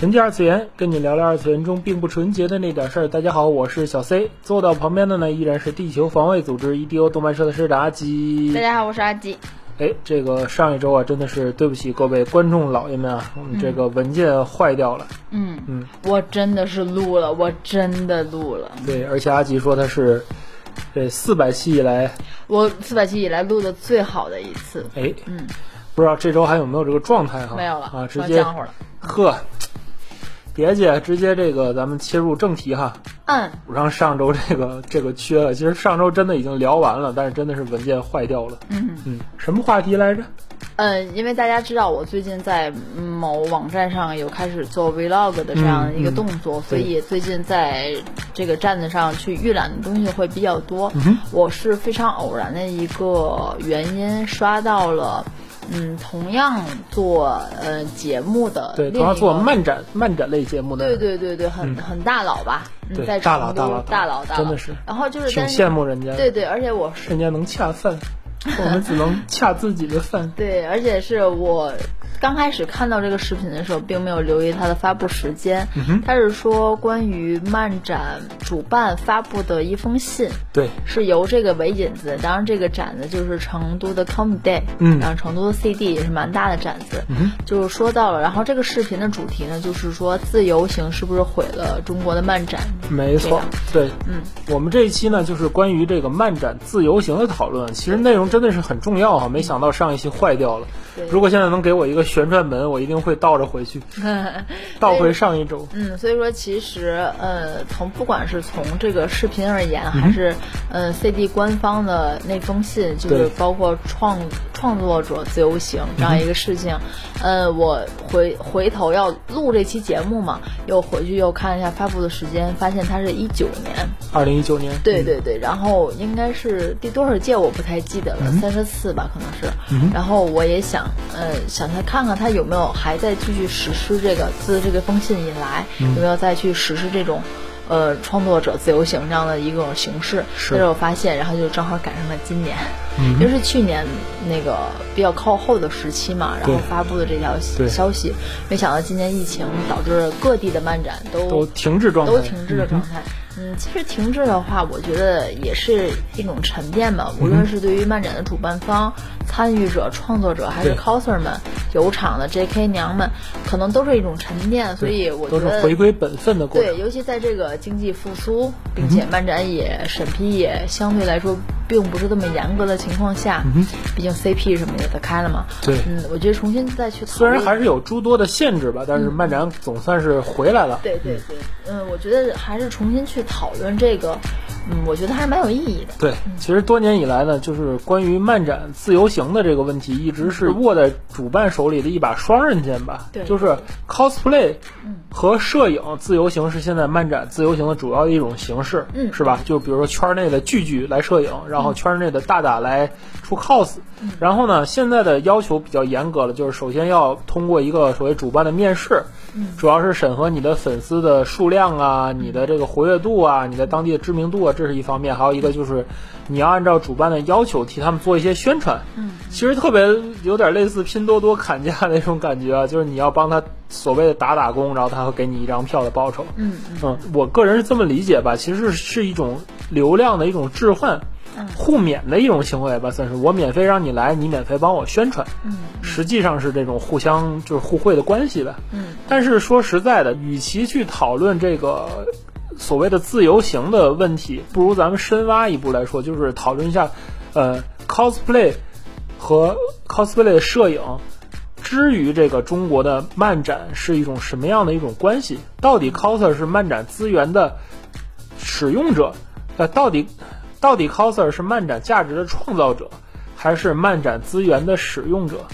纯洁二次元，跟你聊聊二次元中并不纯洁的那点事儿。大家好，我是小 C，坐到旁边的呢依然是地球防卫组织 EDO 动漫社的社长阿吉。大家好，我是阿吉。哎，这个上一周啊，真的是对不起各位观众老爷们啊，我们这个文件坏掉了。嗯嗯，我真的是录了，我真的录了。对，而且阿吉说他是这四百期以来，我四百期以来录的最好的一次。哎，嗯，不知道这周还有没有这个状态哈？没有了啊，直接呵。别介，直接这个咱们切入正题哈。嗯。补上上周这个这个缺了，其实上周真的已经聊完了，但是真的是文件坏掉了。嗯嗯。什么话题来着？嗯，因为大家知道我最近在某网站上有开始做 vlog 的这样一个动作，所以最近在这个站子上去预览的东西会比较多。我是非常偶然的一个原因刷到了。嗯，同样做呃节目的，对，同样做漫展漫展类节目的，对对对对，很很大佬吧？嗯、在，大佬大佬大佬，真的是。然后就是挺羡慕人家，对对，而且我是人家能恰饭，我们只能 恰自己的饭。对，而且是我。刚开始看到这个视频的时候，并没有留意它的发布时间。它是说关于漫展主办发布的一封信，对，是由这个为引子。当然，这个展子就是成都的 Com Day，嗯，然后成都的 CD 也是蛮大的展子。嗯就是说到了，然后这个视频的主题呢，就是说自由行是不是毁了中国的漫展？没错，对，嗯，我们这一期呢，就是关于这个漫展自由行的讨论。其实内容真的是很重要哈，没想到上一期坏掉了。如果现在能给我一个。旋转门，我一定会倒着回去，倒回上一周。嗯，所以说其实呃，从不管是从这个视频而言，还是嗯 CD 官方的那封信，就是包括创创作者自由行这样一个事情，呃，我回回头要录这期节目嘛，又回去又看一下发布的时间，发现它是一九年，二零一九年。对对对，然后应该是第多少届我不太记得了，三十四吧，可能是。然后我也想呃想再看。看看他有没有还在继续实施这个自这个封信以来有没有再去实施这种，呃，创作者自由行这样的一种形式。是。但是我发现，然后就正好赶上了今年，因为是去年那个比较靠后的时期嘛，然后发布的这条消息，没想到今年疫情导致各地的漫展都都停滞状态，都停滞的状态。嗯，其实停滞的话，我觉得也是一种沉淀吧。无论是对于漫展的主办方、参与者、创作者，还是 coser 们、有场的 JK 娘们，可能都是一种沉淀。所以我觉得都是回归本分的过程。对，尤其在这个经济复苏，并且漫展也审批也相对来说并不是这么严格的情况下，毕竟 CP 什么也得开了嘛。对，嗯，我觉得重新再去虽然还是有诸多的限制吧，但是漫展总算是回来了。对对对，嗯，我觉得还是重新去。讨论这个，嗯，我觉得还是蛮有意义的。对，其实多年以来呢，就是关于漫展自由行的这个问题，一直是握在主办手里的一把双刃剑吧。对，就是 cosplay 和摄影自由行是现在漫展自由行的主要的一种形式，嗯，是吧？就比如说圈内的聚聚来摄影，然后圈内的大大来出 cos，然后呢，现在的要求比较严格了，就是首先要通过一个所谓主办的面试。主要是审核你的粉丝的数量啊，你的这个活跃度啊，你在当地的知名度啊，这是一方面。还有一个就是，你要按照主办的要求替他们做一些宣传。嗯，其实特别有点类似拼多多砍价那种感觉啊，就是你要帮他所谓的打打工，然后他会给你一张票的报酬。嗯嗯，我个人是这么理解吧，其实是一种流量的一种置换。互免的一种行为吧，算是我免费让你来，你免费帮我宣传。嗯，实际上是这种互相就是互惠的关系吧。嗯，但是说实在的，与其去讨论这个所谓的自由行的问题，不如咱们深挖一步来说，就是讨论一下，呃，cosplay 和 cosplay 的摄影之于这个中国的漫展是一种什么样的一种关系？到底 coser 是漫展资源的使用者？呃，到底？到底 coser 是漫展价值的创造者，还是漫展资源的使用者？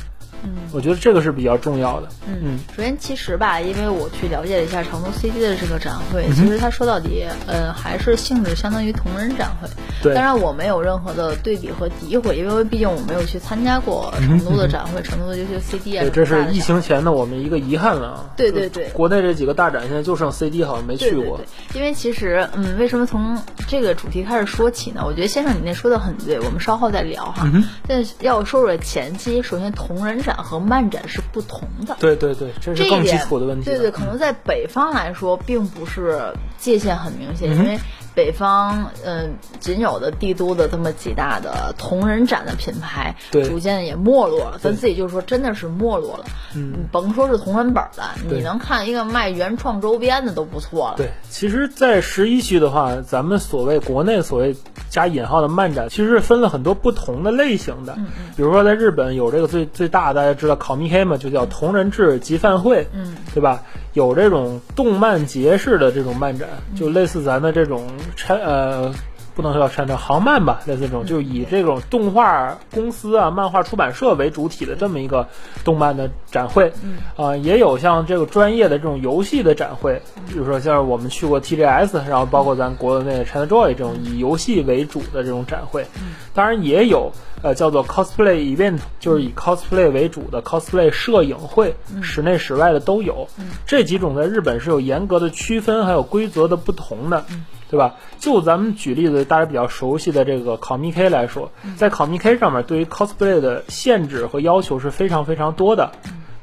嗯，我觉得这个是比较重要的。嗯，首先其实吧，因为我去了解了一下成都 CD 的这个展会，嗯其实它说到底，呃，还是性质相当于同人展会。对当然我没有任何的对比和诋毁，因为毕竟我没有去参加过成都的展会，成都的优秀 CD 啊对，这是疫情前的我们一个遗憾了啊。对对对国内这几个大展现在就剩 CD 好像没去过。对对对，因为其实，嗯，为什么从这个主题开始说起呢？我觉得先生你那说的很对，我们稍后再聊哈。嗯但是要说说前期，首先同人展和漫展是不同的。对对对，这是更基础的问题。对对，可能在北方来说，并不是界限很明嗯显，因为北方，嗯、仅有的帝都的这么几大的同人展的品牌，逐渐也没落了。咱自己就说，真的是没落了。嗯，甭说是同人本了，你能看一个卖原创周边的都不错了。对，其实，在十一区的话，咱们所谓国内所谓加引号的漫展，其实是分了很多不同的类型的。嗯比如说，在日本有这个最最大的，大家知道考米黑嘛，就叫同人志集饭会，嗯，对吧？有这种动漫节式的这种漫展，嗯就类似咱的这种拆呃。不能说叫山叫航漫吧，类似这种，就以这种动画公司啊、漫画出版社为主体的这么一个动漫的展会，嗯。啊、也有像这个专业的这种游戏的展会，比如说像我们去过 TGS，然后包括咱国内的 ChinaJoy 这种以游戏为主的这种展会，当然也有呃叫做 cosplay event，就是以 cosplay 为主的 cosplay 摄影会，室内室外的都有。这几种在日本是有严格的区分，还有规则的不同的。对吧？就咱们举例子，大家比较熟悉的这个 ComicK 来说，在 ComicK 上面，对于 cosplay 的限制和要求是非常非常多的。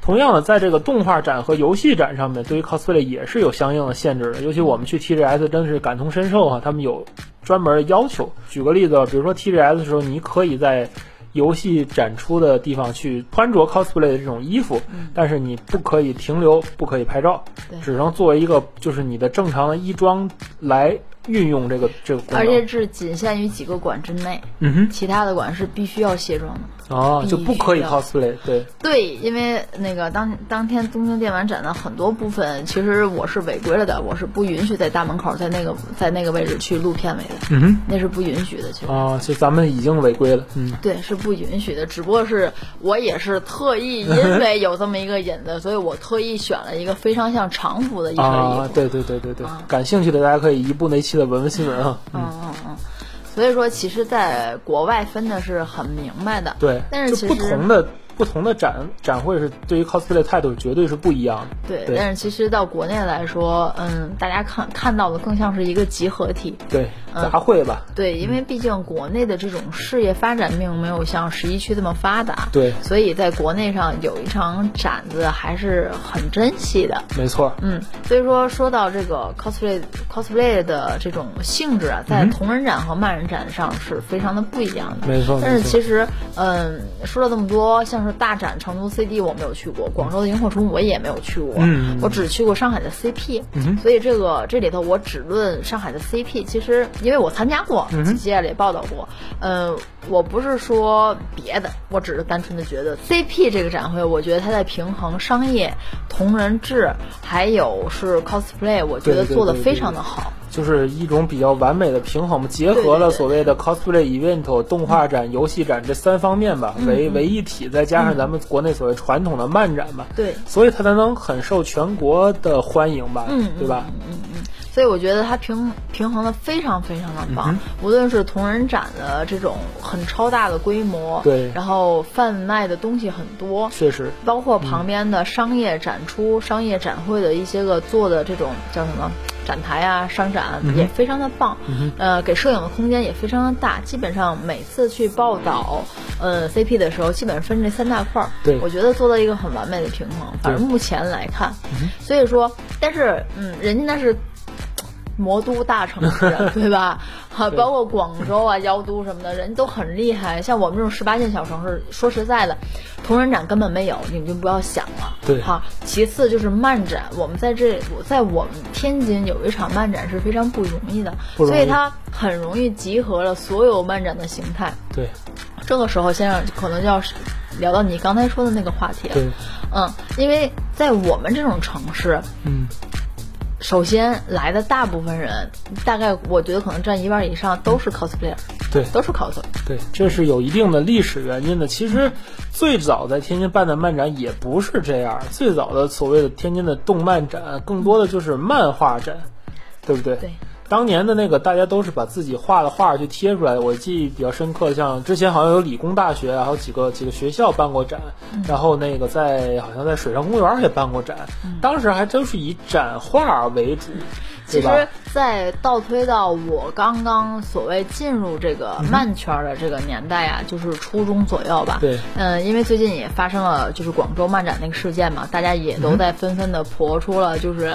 同样的，在这个动画展和游戏展上面，对于 cosplay 也是有相应的限制的。尤其我们去 TGS 真的是感同身受哈、他们有专门的要求。举个例子，比如说 TGS 的时候，你可以在游戏展出的地方去穿着 cosplay 的这种衣服，但是你不可以停留，不可以拍照，只能作为一个就是你的正常的衣装来运用这个这个功能。而且是仅限于几个馆之内，嗯哼，其他的馆是必须要卸妆的。哦，就不可以 cosplay，对，对，因为那个当当天东京电玩展的很多部分，其实我是违规了的，我是不允许在大门口在那个在那个位置去录片尾的，嗯哼，那是不允许的。其实。啊，就咱们已经违规了，嗯，对，是不允许的。只不过是我也是特意，因为有这么一个引子，所以我特意选了一个非常像常服的一身衣服。啊，对对对对对啊，感兴趣的大家可以一步那期的文文新闻啊，嗯嗯嗯。所以说，其实在国外分的是很明白的。对，但是其实不同的不同的展展会是对于 cosplay 的态度绝对是不一样的，对，对但是其实到国内来说，嗯，大家看看到的更像是一个集合体。对，嗯杂烩吧，对，因为毕竟国内的这种事业发展并没有像十一区这么发达，对。所以在国内上有一场展子还是很珍惜的。没错，嗯，所以说说到这个 cosplay cosplay 的这种性质啊，在同人展和漫人展上是非常的不一样的。没错但是其实，嗯，说了这么多，像是大展成都 CD 我没有去过，广州的萤火虫我也没有去过，嗯。我只去过上海的 CP，、嗯所以这个这里头我只论上海的 CP。其实因为我参加过，嗯几届里也报道过，嗯，我不是说别的，我只是单纯的觉得 CP 这个展会，我觉得它在平衡商业、同人志，还有是 cosplay，我觉得做的非常的好。就是一种比较完美的平衡嘛，结合了所谓的 cosplay event、动画展、游戏展这三方面吧，嗯。为为一体，再加上咱们国内所谓传统的漫展吧，对。所以它才能很受全国的欢迎吧，嗯对吧？所以我觉得它平平衡的非常非常的嗯棒，无论是同人展的这种很超大的规模，对。然后贩卖的东西很多，确实，包括旁边的商业展出、商业展会的一些个做的这种叫什么展台啊、商展、嗯也非常的棒，呃，给摄影的空间也非常的大。基本上每次去报道呃 CP 的时候，基本上分这三大块儿，对。我觉得做到一个很完美的平衡。反正目前来看，所以说，但是嗯，人家那是。魔都大城市，对吧？哈，包括广州啊、妖都什么的，人都很厉害。像我们这种十八线小城市，说实在的，同人展根本没有，你们就不要想了。对哈。其次就是漫展，我们在这，在我们天津有一场漫展是非常不容易的，所以它很容易集合了所有漫展的形态。对这个时候，先生可能就要聊到你刚才说的那个话题了。对，嗯，因为在我们这种城市，嗯，首先来的大部分人，大概我觉得可能占一半以上都是 cosplayer。对都是 cos。对，这是有一定的历史原因的。其实最早在天津办的漫展也不是这样，最早的所谓的天津的动漫展，更多的就是漫画展，对不对？对。当年的那个，大家都是把自己画的画去贴出来。我记忆比较深刻，像之前好像有理工大学，还有几个几个学校办过展，然后那个在好像在水上公园也办过展，当时还都是以展画为主。其实，在倒推到我刚刚所谓进入这个漫圈的这个年代啊，就是初中左右吧。对。嗯，因为最近也发生了就是广州漫展那个事件嘛，大家也都在纷纷的婆出了就是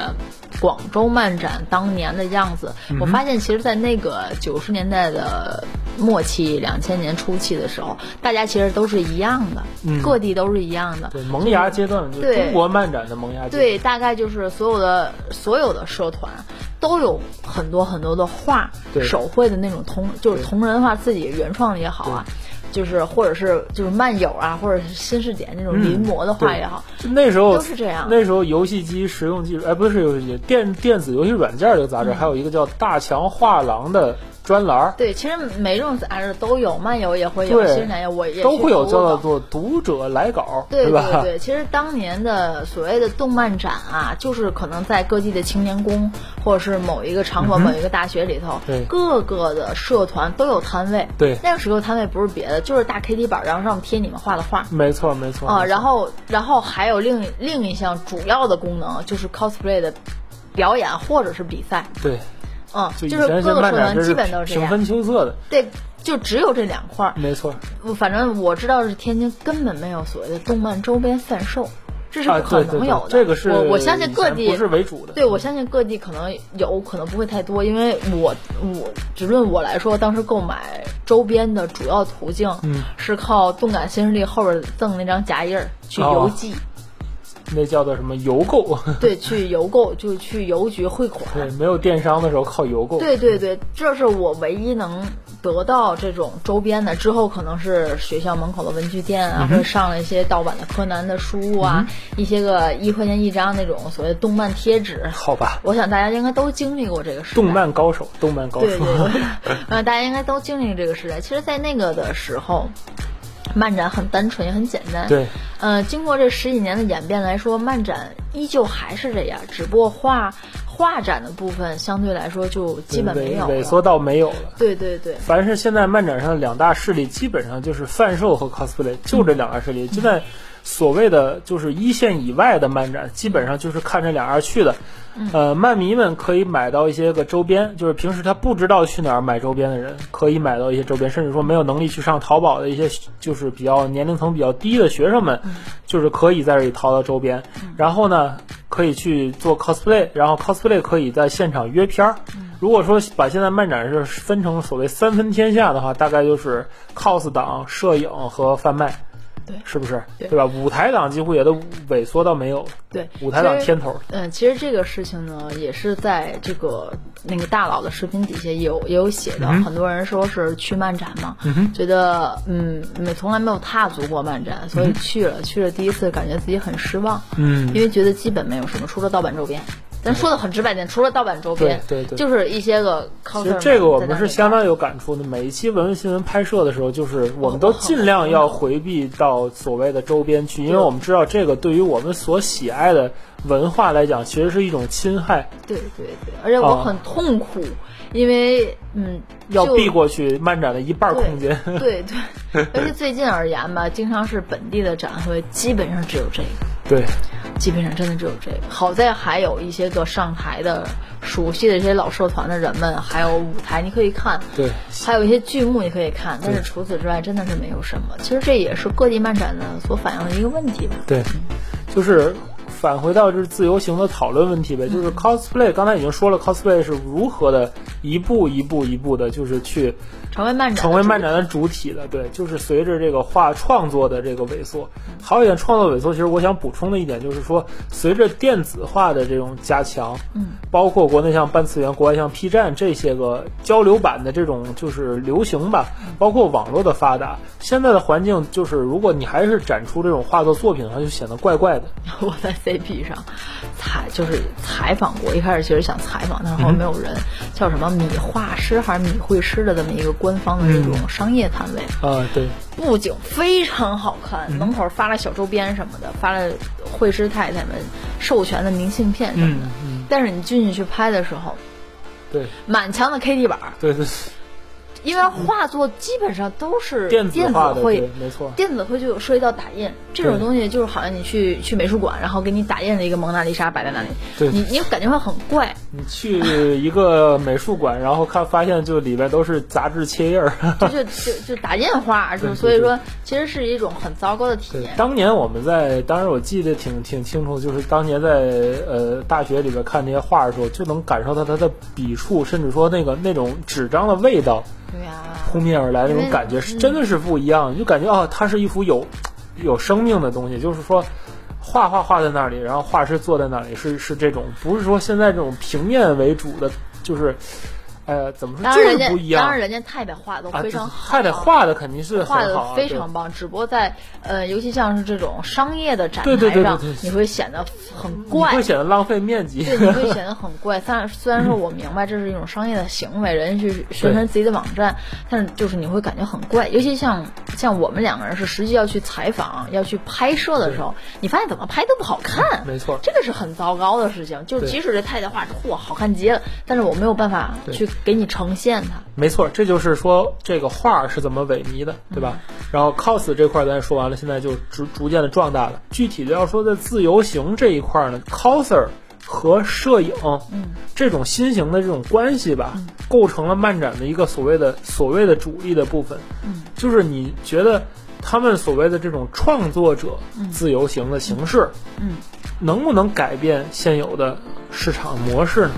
广州漫展当年的样子。我发现，其实，在那个九十年代的末期、两千年初期的时候，大家其实都是一样的，各地都是一样的。对，萌芽阶段，就中国漫展的萌芽阶段。对，大概就是所有的所有的社团。都有很多很多的画，手绘的那种同就是同人画，自己原创的也好啊，就是或者是就是漫友啊，或者是新视点那种临摹的画也好，那时候都是这样。那时候游戏机实用技术，哎，不是游戏机，电电子游戏软件这个杂志，还有一个叫大强画廊的。专栏对，其实每种杂志都有，漫游也会有，新产业我也都会有叫做读者来稿，对对对。其实当年的所谓的动漫展啊，就是可能在各地的青年宫，或者是某一个场馆、某一个大学里头，各个的社团都有摊位。对，那个时候摊位不是别的，就是大 K T 板，然后上面贴你们画的画。没错没错啊，然后然后还有另另一项主要的功能，就是 cosplay 的表演或者是比赛。对。嗯，就是各个社团基本都是平分秋色的，对，就只有这两块儿。没错，反正我知道是天津根本没有所谓的动漫周边贩售，这是不可能有的。这个是我我相信各地不是为主的。对，我相信各地可能有可能不会太多，因为我我只论我来说，当时购买周边的主要途径是靠动感新势力后边赠那张夹印儿去邮寄。那叫做什么邮购？对，去邮购就去邮局汇款。对，没有电商的时候靠邮购。对对对，这是我唯一能得到这种周边的。之后可能是学校门口的文具店啊，或者上了一些盗版的柯南的书啊，一些个一块钱一张那种所谓动漫贴纸。好吧，我想大家应该都经历过这个时代。动漫高手，动漫高手。对对对，嗯，大家应该都经历这个时代。其实，在那个的时候。漫展很单纯也很简单，对，呃，经过这十几年的演变来说，漫展依旧还是这样，只不过画画展的部分相对来说就基本没有萎缩到没有了。对对对，凡是现在漫展上两大势力，基本上就是贩售和 cosplay，就这两大势力。现在所谓的就是一线以外的漫展，基本上就是看这两样去的。呃，漫迷们可以买到一些个周边，就是平时他不知道去哪儿买周边的人，可以买到一些周边，甚至说没有能力去上淘宝的一些，就是比较年龄层比较低的学生们，就是可以在这里淘到周边。然后呢，可以去做 cosplay，然后 cosplay 可以在现场约片儿。如果说把现在漫展是分成所谓三分天下的话，大概就是 cos 党、摄影和贩卖。对，是不是？对吧？舞台党几乎也都萎缩到没有。对，舞台党天头。嗯，其实这个事情呢，也是在这个那个大佬的视频底下也有也有写的。很多人说是去漫展嘛，觉得嗯没从来没有踏足过漫展，所以去了去了第一次，感觉自己很失望。嗯，因为觉得基本没有什么，除了盗版周边。咱说的很直白点，除了盗版周边，对对，就是一些个。其实这个我们是相当有感触的。每一期文文新闻拍摄的时候，就是我们都尽量要回避到所谓的周边去，因为我们知道这个对于我们所喜爱的文化来讲，其实是一种侵害。对对对，而且我很痛苦，因为嗯，要避过去漫展的一半空间。对对，而且最近而言吧，经常是本地的展会，基本上只有这个。对。基本上真的只有这个，好在还有一些个上台的熟悉的这些老社团的人们，还有舞台你可以看，对，还有一些剧目你可以看，但是除此之外真的是没有什么。其实这也是各地漫展的所反映的一个问题吧。对，就是。返回到就是自由行的讨论问题呗，就是 cosplay，刚才已经说了 cosplay 是如何的一步一步一步的，就是去成为漫展成为漫展的主体的，对，就是随着这个画创作的这个萎缩，还有一点创作萎缩，其实我想补充的一点就是说，随着电子化的这种加强，嗯，包括国内像半次元，国外像 P 站这些个交流版的这种就是流行吧，包括网络的发达，现在的环境就是如果你还是展出这种画作作品的话，就显得怪怪的。我在 CP 上采就是采访过，一开始其实想采访，但是后来没有人，叫什么米画师还是米绘师的这么一个官方的这种商业摊位。啊，对，布景非常好看，门口发了小周边什么的，发了绘师太太们授权的明信片什么的。但是你进去去拍的时候，对，满墙的 K D 板儿，对对，因为画作基本上都是电子电子，绘，，没错。电子绘就有涉及到打印这种东西，就是好像你去去美术馆，然后给你打印了一个蒙娜丽莎摆在那里，对你你感觉会很怪。你去一个美术馆，然后看发现就里边都是杂志切页儿。就就就就打印画，就所以说，其实是一种很糟糕的体验，。当年我们在，当时我记得挺挺清楚，就是当年在呃大学里边看那些画的时候，就能感受到它的笔触，甚至说那个那种纸张的味道扑面而来那种感觉，是嗯真的是不一样。你就感觉哦，它是一幅有有生命的东西，就是说。画画画在那里，然后画师坐在那里，是是这种，不是说现在这种平面为主的，就是，呃，怎么说，就当然人家是不一样。当然人家太太画的都啊，非常好，太太画的肯定是画的非常棒，只不过在呃，尤其像是这种商业的展台上对对对，你会显得很你怪会。显得浪费面积。对，你会显得很怪。虽然虽然说我明白这是一种商业的行为，人家去宣传自己的网站，但是就是你会感觉很怪。尤其像像我们两个人是实际要去采访、要去拍摄的时候，你发现怎么拍都不好看。没错这个是很糟糕的事情。就即使这太太画嚯好看极了，但是我没有办法去给你呈现它。没错，这就是说这个画儿是怎么萎靡的，对吧？然后 cos 这块儿咱说完了，现在就逐逐渐的壮大了。具体的要说在自由行这一块儿呢，coser 和摄影，嗯，这种新型的这种关系吧，构成了漫展的一个所谓的所谓的主力的部分。嗯，就是你觉得他们所谓的这种创作者自由行的形式，嗯，能不能改变现有的市场模式呢？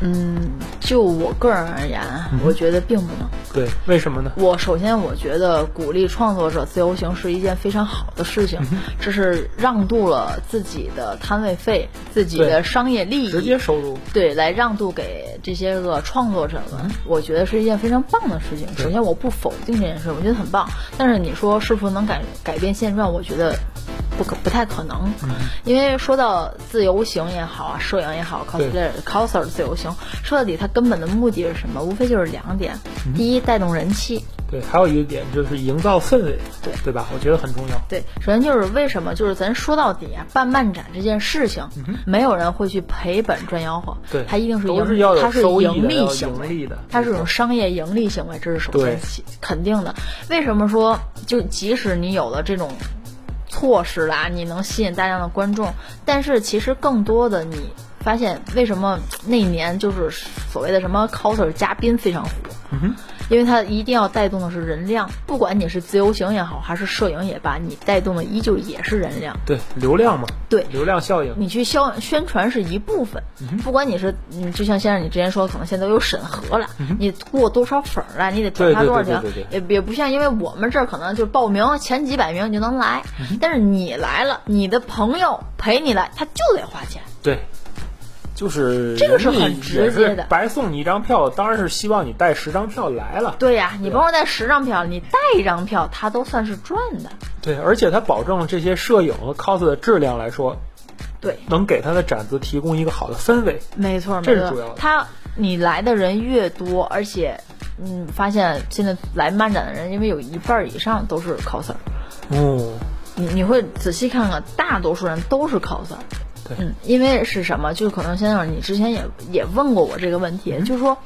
嗯，就我个人而言，我觉得并不能。对，为什么呢？我首先我觉得鼓励创作者自由行是一件非常好的事情，这是让渡了自己的摊位费、自己的商业利益，直接收入。对来让渡给这些个创作者们，我觉得是一件非常棒的事情。首先我不否定这件事，我觉得很棒。但是你说是否能改改变现状，我觉得不可不太可能，因为说到自由行也好啊，摄影也好，cosplay coser 自由行，说到底它根本的目的是什么？无非就是两点：第一，带动人气。对，还有一个点就是营造氛围，对对吧？我觉得很重要。对，首先就是为什么，就是咱说到底啊，办漫展这件事情，没有人会去赔本赚吆喝，对它一定是盈，它是盈利行为它是一种商业盈利行为，这是首先肯定的。为什么说就即使你有了这种措施啦，你能吸引大量的观众，但是其实更多的你发现，为什么那年就是所谓的什么 coser 嘉宾非常火？因为它一定要带动的是人量，不管你是自由行也好，还是摄影也罢，你带动的依旧也是人量。对，流量嘛，对流量效应。你去销宣传是一部分，不管你是，嗯，就像先生你之前说，可能现在都有审核了，你过多少粉儿了，你得转发多少条也也不像，因为我们这儿可能就报名前几百名你就能来，但是你来了，你的朋友陪你来，他就得花钱。对，就是这个是很直接的白送你一张票，当然是希望你带十张票来了。对呀、你甭说带十张票，你带一张票，他都算是赚的。对，而且它保证了这些摄影和 cos 的质量来说，对，能给他的展子提供一个好的氛围。没错，没错这是主要的。他你来的人越多，而且，嗯，发现现在来漫展的人，因为有一半以上都是 coser，哦，你你会仔细看看，大多数人都是 coser。对嗯，因为是什么？就可能先生，你之前也也问过我这个问题，嗯就是说，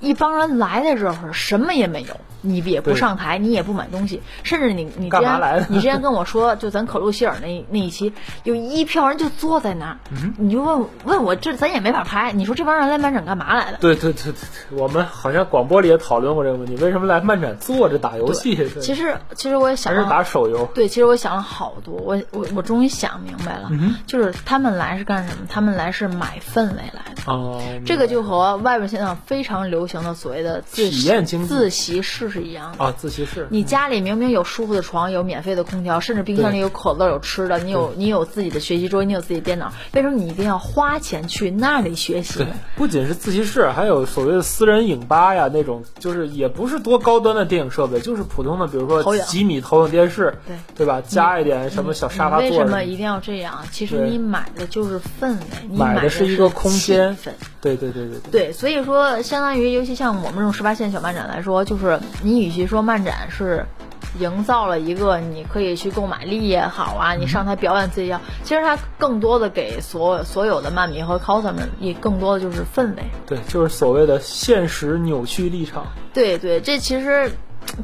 一帮人来的时候什么也没有，你也不上台，你也不买东西，甚至你你之前来 你之前跟我说，就咱可露希尔那那一期，有一票人就坐在那儿，嗯你就问问我这咱也没法拍，你说这帮人来漫展干嘛来的？对对对对对，我们好像广播里也讨论过这个问题，为什么来漫展坐着打游戏？其实其实我也想还是打手游？对，其实我想了好多，我我我终于想明白了，嗯就是他们来是干什么？他们来是买氛围来的。哦，这个就和外边现在非常流行的所谓的自体验经济自习室是一样的。啊，自习室，你家里明明有舒服的床，有免费的空调，甚至冰箱里有可乐、有吃的，你有你有自己的学习桌，你有自己电脑，为什么你一定要花钱去那里学习呢？，不仅是自习室，还有所谓的私人影吧呀，那种就是也不是多高端的电影设备，就是普通的，比如说几米投影电视，对对吧？加一点什么小沙发座为，什么一定要这样？其实你买的就是氛围，你买的的是一个空间气氛。对对对对对，对，所以说，相当于，尤其像我们这种十八线小漫展来说，就是你与其说漫展是营造了一个你可以去购买力也好啊，你上台表演自己也好，其实它更多的给所所有的漫迷和 coser 们，也更多的就是氛围。对，就是所谓的现实扭曲立场。对对，这其实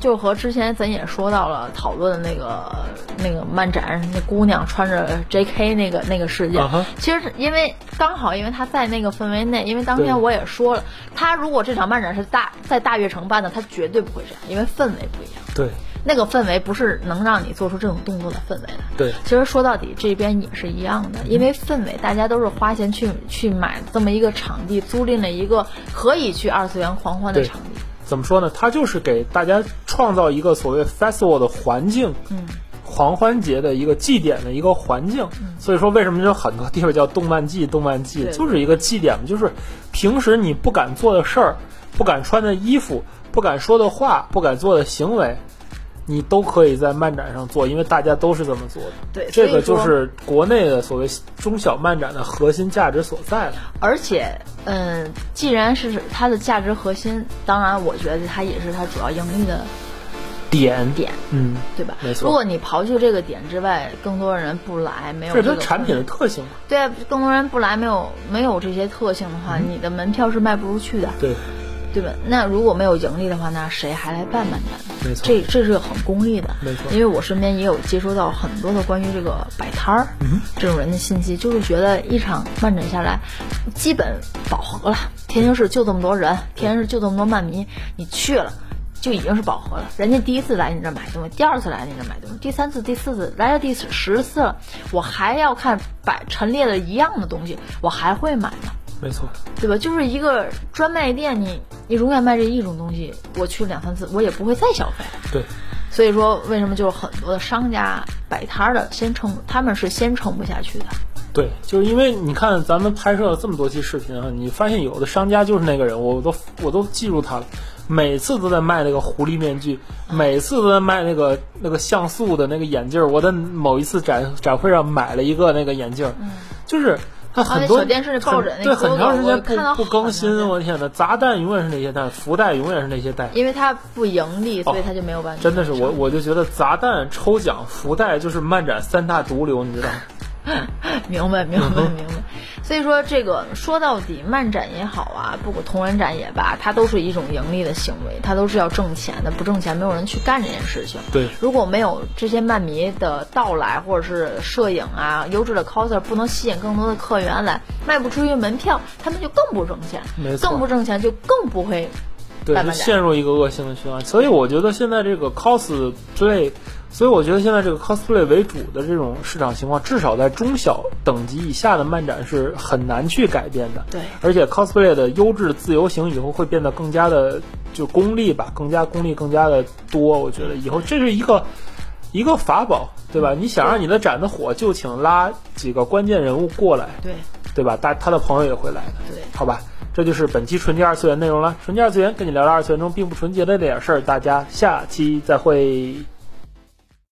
就和之前咱也说到了讨论的那个那个漫展，那姑娘穿着 J.K. 那个那个事件其实是因为刚好因为她在那个氛围内，因为当天我也说了，她如果这场漫展是大在大悦城办的，她绝对不会这样，因为氛围不一样，对那个氛围不是能让你做出这种动作的氛围的。对其实说到底，这边也是一样的，因为氛围，大家都是花钱去去买这么一个场地，租赁了一个可以去二次元狂欢的场地。怎么说呢？它就是给大家创造一个所谓 festival 的环境，嗯，狂欢节的一个祭典的一个环境。所以说，为什么有很多地方叫动漫祭？动漫祭就是一个祭典嘛，就是平时你不敢做的事儿，不敢穿的衣服，不敢说的话，不敢做的行为。你都可以在漫展上做，因为大家都是这么做的。对这个就是国内的所谓中小漫展的核心价值所在了。而且，嗯，既然是它的价值核心，当然我觉得它也是它主要盈利的点，点，嗯，对吧？没错如果你刨去这个点之外，更多人不来，没有这个它产品的特性嘛。对啊，更多人不来，没有没有这些特性的话，你的门票是卖不出去的，对，对吧？那如果没有盈利的话，那谁还来办漫展呢？没错这这是很功利的，没错因为我身边也有接收到很多的关于这个摆摊儿、嗯这种人的信息，就是觉得一场漫展下来，基本饱和了。天津市就这么多人，天津市就这么多漫迷，你去了。就已经是饱和了。人家第一次来你这儿买东西，第二次来你这儿买东西，第三次、第四次来了第十次了，我还要看摆陈列的一样的东西，我还会买吗？没错。对吧？就是一个专卖店，你你永远卖这一种东西，我去两三次，我也不会再消费。对，所以说，为什么就是很多的商家摆摊儿的先撑，他们是先撑不下去的。对，就是因为你看咱们拍摄了这么多期视频啊，你发现有的商家就是那个人，我都我都记住他了，每次都在卖那个狐狸面具，每次都在卖那个那个像素的那个眼镜儿。我在某一次展展会上买了一个那个眼镜儿，就是。他很多啊那小电视里抱着那很对，很长时间看不不更新，长我天呐，砸蛋永远是那些蛋，福袋永远是那些袋，因为它不盈利，所以它就没有办法。哦真的是我我就觉得砸蛋、抽奖、福袋就是漫展三大毒瘤，你知道吗？明白，明白，明白。所以说，这个说到底，漫展也好啊，不管同人展也罢，它都是一种盈利的行为，它都是要挣钱的，不挣钱没有人去干这件事情。对如果没有这些漫迷的到来，或者是摄影啊、优质的 coser 不能吸引更多的客源来，卖不出去门票，他们就更不挣钱，没错更不挣钱就更不会对，就陷入一个恶性的循环。所以我觉得现在这个 cosplay，所以我觉得现在这个 cosplay 为主的这种市场情况，至少在中小等级以下的漫展是很难去改变的。对而且 cosplay 的优质自由行以后会变得更加的就功利吧，更加功利，更加的多。我觉得以后这是一个一个法宝，对吧？你想让你的展子火，就请拉几个关键人物过来，对对吧？大他的朋友也会来的。对。好吧，这就是本期纯洁二次元内容了。纯洁二次元跟你聊聊二次元中并不纯洁的那点事儿，大家下期再会。